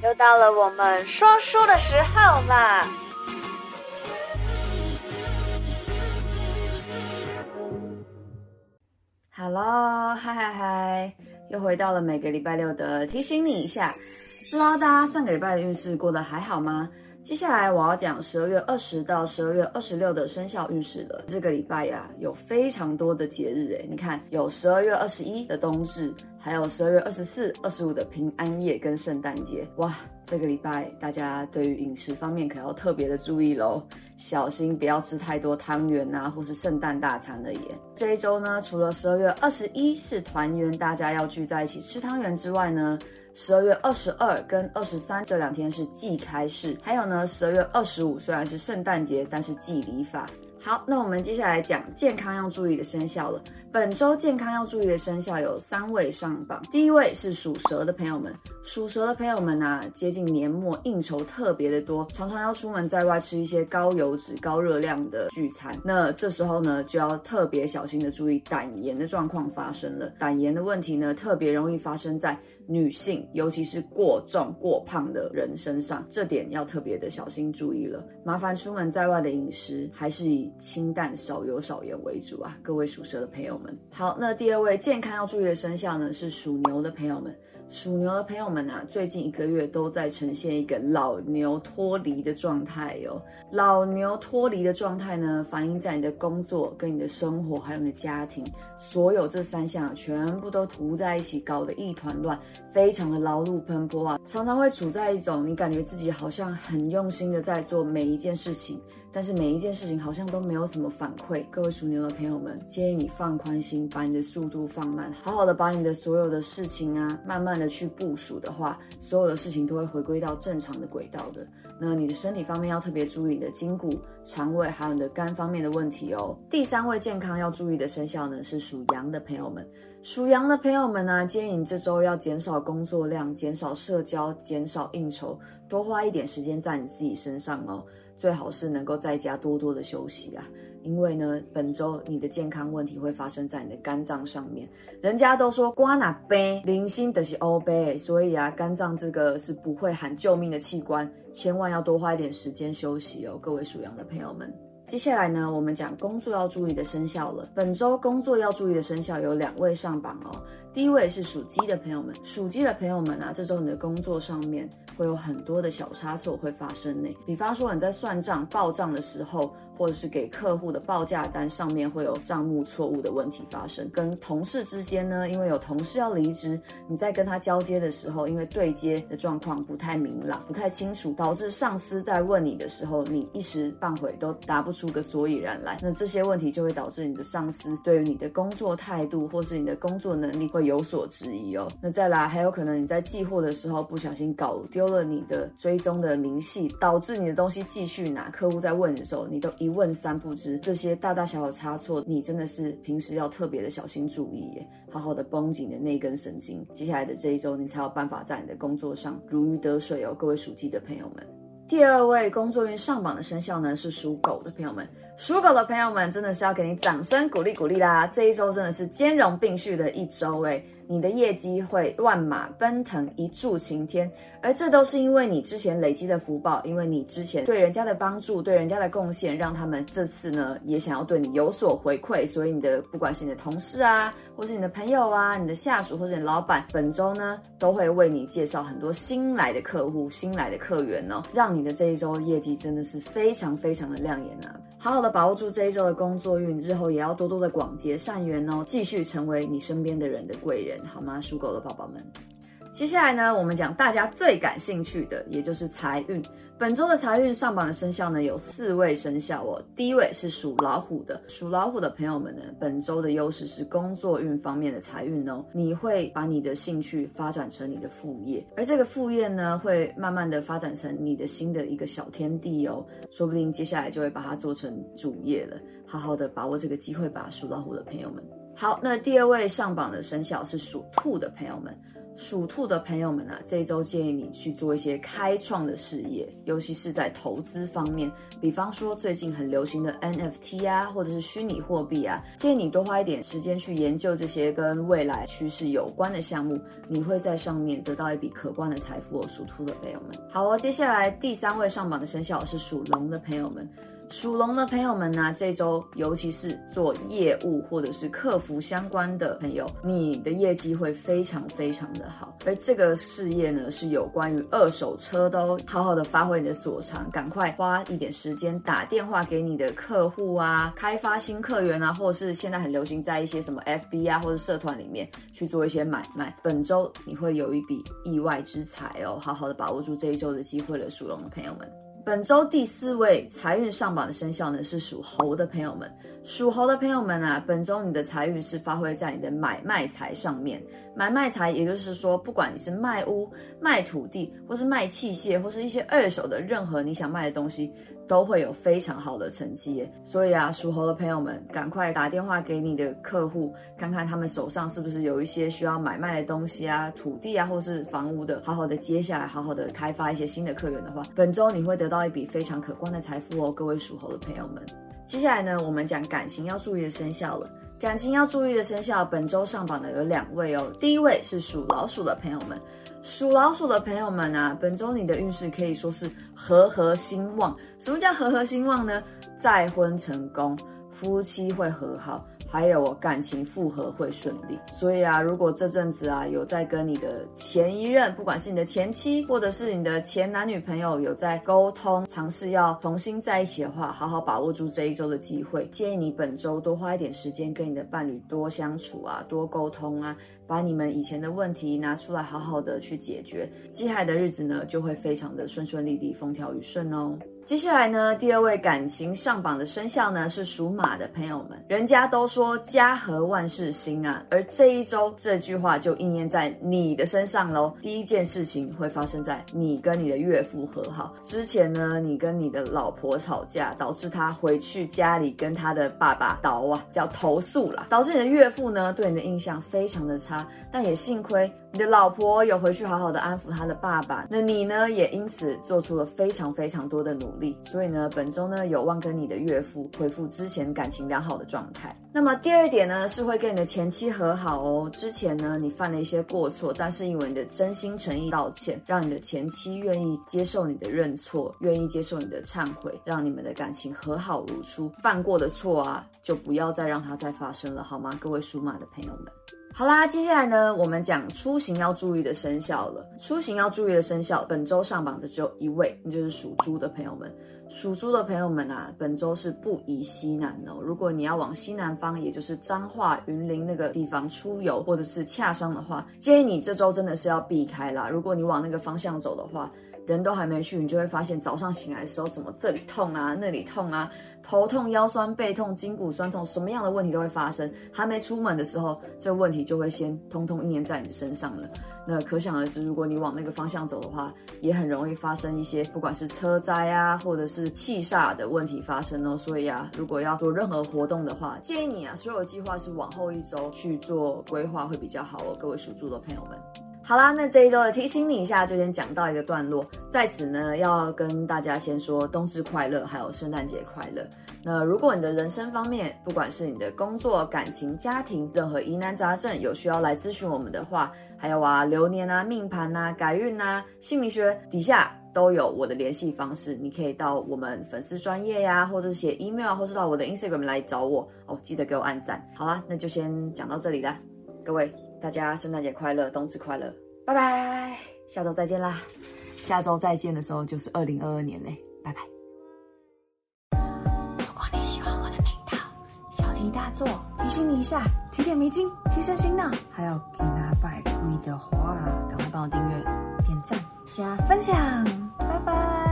又到了我们说书的时候啦！Hello，嗨嗨嗨，又回到了每个礼拜六的提醒你一下，不知道大家上个礼拜的运势过得还好吗？接下来我要讲十二月二十到十二月二十六的生肖运势了。这个礼拜呀、有非常多的节日诶，你看有十二月二十一的冬至，还有十二月二十四、二十五的平安夜跟圣诞节。哇，这个礼拜大家对于饮食方面可要特别的注意喽，小心不要吃太多汤圆啊，或是圣诞大餐了耶。这一周呢，除了十二月二十一是团圆，大家要聚在一起吃汤圆之外呢，十二月二十二跟二十三这两天是忌开市，还有呢，十二月二十五虽然是圣诞节，但是忌礼法。好，那我们接下来讲健康要注意的生肖了。本周健康要注意的生肖有三位上榜，第一位是属蛇的朋友们。属蛇的朋友们啊，接近年末应酬特别的多，常常要出门在外吃一些高油脂、高热量的聚餐。那这时候呢，就要特别小心的注意胆炎的状况发生了。胆炎的问题呢，特别容易发生在女性，尤其是过重、过胖的人身上，这点要特别的小心注意了。麻烦出门在外的饮食还是以清淡、少油、少盐为主啊，各位属蛇的朋友们。好，那第二位健康要注意的生肖呢，是属牛的朋友们。属牛的朋友们啊，最近一个月都在呈现一个老牛脱离的状态哟。老牛脱离的状态呢，反映在你的工作、跟你的生活，还有你的家庭，所有这三项全部都涂在一起，搞得一团乱，非常的劳碌奔波啊，常常会处在一种你感觉自己好像很用心的在做每一件事情。但是每一件事情好像都没有什么反馈，各位属牛的朋友们，建议你放宽心，把你的速度放慢，好好的把你的所有的事情啊，慢慢的去部署的话，所有的事情都会回归到正常的轨道的。那你的身体方面要特别注意你的筋骨、肠胃，还有你的肝方面的问题哦。第三位健康要注意的生肖呢，是属羊的朋友们。属羊的朋友们呢，建议你这周要减少工作量，减少社交，减少应酬，多花一点时间在你自己身上哦。最好是能够在家多多的休息啊，因为呢，本周你的健康问题会发生在你的肝脏上面。人家都说瓜那杯零星的是欧杯，所以啊，肝脏这个是不会喊救命的器官，千万要多花一点时间休息哦，各位属羊的朋友们。接下来呢，我们讲工作要注意的生肖了。本周工作要注意的生肖有两位上榜哦。第一位是属鸡的朋友们，属鸡的朋友们啊，这周你的工作上面会有很多的小差错会发生呢。比方说你在算账报账的时候。或者是给客户的报价单上面会有账目错误的问题发生，跟同事之间呢，因为有同事要离职，你在跟他交接的时候，因为对接的状况不太明朗、不太清楚，导致上司在问你的时候，你一时半会都答不出个所以然来。那这些问题就会导致你的上司对于你的工作态度或是你的工作能力会有所质疑哦。那再来，还有可能你在寄货的时候不小心搞丢了你的追踪的明细，导致你的东西继续拿，客户在问的时候，你都一。一问三不知，这些大大小小差错，你真的是平时要特别的小心注意耶，好好的绷紧的那根神经。接下来的这一周，你才有办法在你的工作上如鱼得水哦，各位属鸡的朋友们。第二位工作运上榜的生肖呢，是属狗的朋友们。属狗的朋友们，真的是要给你掌声鼓励鼓励啦！这一周真的是兼容并蓄的一周诶，你的业绩会万马奔腾，一柱擎天。而这都是因为你之前累积的福报，因为你之前对人家的帮助、对人家的贡献，让他们这次呢也想要对你有所回馈。所以你的不管是你的同事啊，或是你的朋友啊，你的下属或者你老板，本周呢都会为你介绍很多新来的客户、新来的客源哦，让你你的这一周业绩真的是非常非常的亮眼啊！好好的把握住这一周的工作运，日后也要多多的广结善缘哦，继续成为你身边的人的贵人，好吗？属狗的宝宝们。接下来呢，我们讲大家最感兴趣的，也就是财运。本周的财运上榜的生肖呢，有四位生肖哦。第一位是属老虎的，属老虎的朋友们呢，本周的优势是工作运方面的财运哦。你会把你的兴趣发展成你的副业，而这个副业呢，会慢慢的发展成你的新的一个小天地哦。说不定接下来就会把它做成主业了。好好的把握这个机会吧，属老虎的朋友们。好，那第二位上榜的生肖是属兔的朋友们。属兔的朋友们啊，这一周建议你去做一些开创的事业，尤其是在投资方面，比方说最近很流行的 NFT 啊，或者是虚拟货币啊，建议你多花一点时间去研究这些跟未来趋势有关的项目，你会在上面得到一笔可观的财富哦，属兔的朋友们。好哦，接下来第三位上榜的生肖是属龙的朋友们。属龙的朋友们呢、这周尤其是做业务或者是客服相关的朋友，你的业绩会非常非常的好。而这个事业呢，是有关于二手车的哦，好好的发挥你的所长，赶快花一点时间打电话给你的客户啊，开发新客源啊，或者是现在很流行在一些什么 FB 啊或者社团里面去做一些买卖。本周你会有一笔意外之财哦，好好的把握住这一周的机会了，属龙的朋友们。本周第四位财运上榜的生肖呢，是属猴的朋友们。属猴的朋友们啊，本周你的财运是发挥在你的买卖财上面。买卖财，也就是说，不管你是卖屋、卖土地，或是卖器械，或是一些二手的任何你想卖的东西。都会有非常好的成绩，所以啊，属猴的朋友们，赶快打电话给你的客户，看看他们手上是不是有一些需要买卖的东西啊，土地啊，或是房屋的，好好的接下来，好好的开发一些新的客源的话，本周你会得到一笔非常可观的财富哦，各位属猴的朋友们。接下来呢，我们讲感情要注意的生肖了。感情要注意的生肖，本周上榜的有两位哦。第一位是属老鼠的朋友们，属老鼠的朋友们啊，本周你的运势可以说是和和兴旺。什么叫和和兴旺呢？再婚成功，夫妻会和好。还有感情复合会顺利，所以啊，如果这阵子啊有在跟你的前一任，不管是你的前妻或者是你的前男女朋友有在沟通，尝试要重新在一起的话，好好把握住这一周的机会。建议你本周多花一点时间跟你的伴侣多相处啊，多沟通啊，把你们以前的问题拿出来，好好的去解决。接下来的日子呢，就会非常的顺顺利利，风调雨顺哦。接下来呢，第二位感情上榜的生肖呢是属马的朋友们。人家都说家和万事兴啊，而这一周这句话就应验在你的身上喽。第一件事情会发生在你跟你的岳父和好。之前呢，你跟你的老婆吵架，导致他回去家里跟他的爸爸捣啊，叫投诉啦，导致你的岳父呢对你的印象非常的差。但也幸亏你的老婆有回去好好的安抚他的爸爸，那你呢也因此做出了非常非常多的努力。所以呢，本周呢有望跟你的岳父恢复之前感情良好的状态。那么第二点呢是会跟你的前妻和好哦。之前呢你犯了一些过错，但是因为你的真心诚意道歉，让你的前妻愿意接受你的认错，愿意接受你的忏悔，让你们的感情和好如初。犯过的错啊，就不要再让它再发生了，好吗？各位属马的朋友们。好啦，接下来呢，我们讲出行要注意的生肖了。出行要注意的生肖，本周上榜的只有一位，那就是属猪的朋友们。属猪的朋友们啊，本周是不宜西南哦。如果你要往西南方，也就是彰化、云林那个地方出游或者是洽商的话，建议你这周真的是要避开啦。如果你往那个方向走的话，人都还没去，你就会发现早上醒来的时候，怎么这里痛啊，那里痛啊，头痛、腰酸背痛、筋骨酸痛，什么样的问题都会发生。还没出门的时候，这问题就会先通通应验在你身上了。那可想而知，如果你往那个方向走的话，也很容易发生一些不管是车灾啊，或者是气煞的问题发生哦。所以啊，如果要做任何活动的话，建议你啊，所有计划是往后一周去做规划会比较好哦。各位属猪的朋友们。好啦，那这一周的提醒你一下，就先讲到一个段落。在此呢，要跟大家先说冬至快乐，还有圣诞节快乐。那如果你的人生方面，不管是你的工作、感情、家庭，任何疑难杂症，有需要来咨询我们的话，还有啊，流年啊、命盘啊、改运啊、姓名学，底下都有我的联系方式，你可以到我们粉丝专业呀，或者写 email，或是到我的 Instagram 来找我哦。记得给我按赞。好啦，那就先讲到这里啦，各位。大家圣诞节快乐，冬至快乐，拜拜，下周再见啦！下周再见的时候就是二零二二年嘞，拜拜。如果你喜欢我的频道，小题大做，提醒你一下，提点迷津，提升心脑，还有给拿百贵的话，赶快帮我订阅、点赞、加分享。拜拜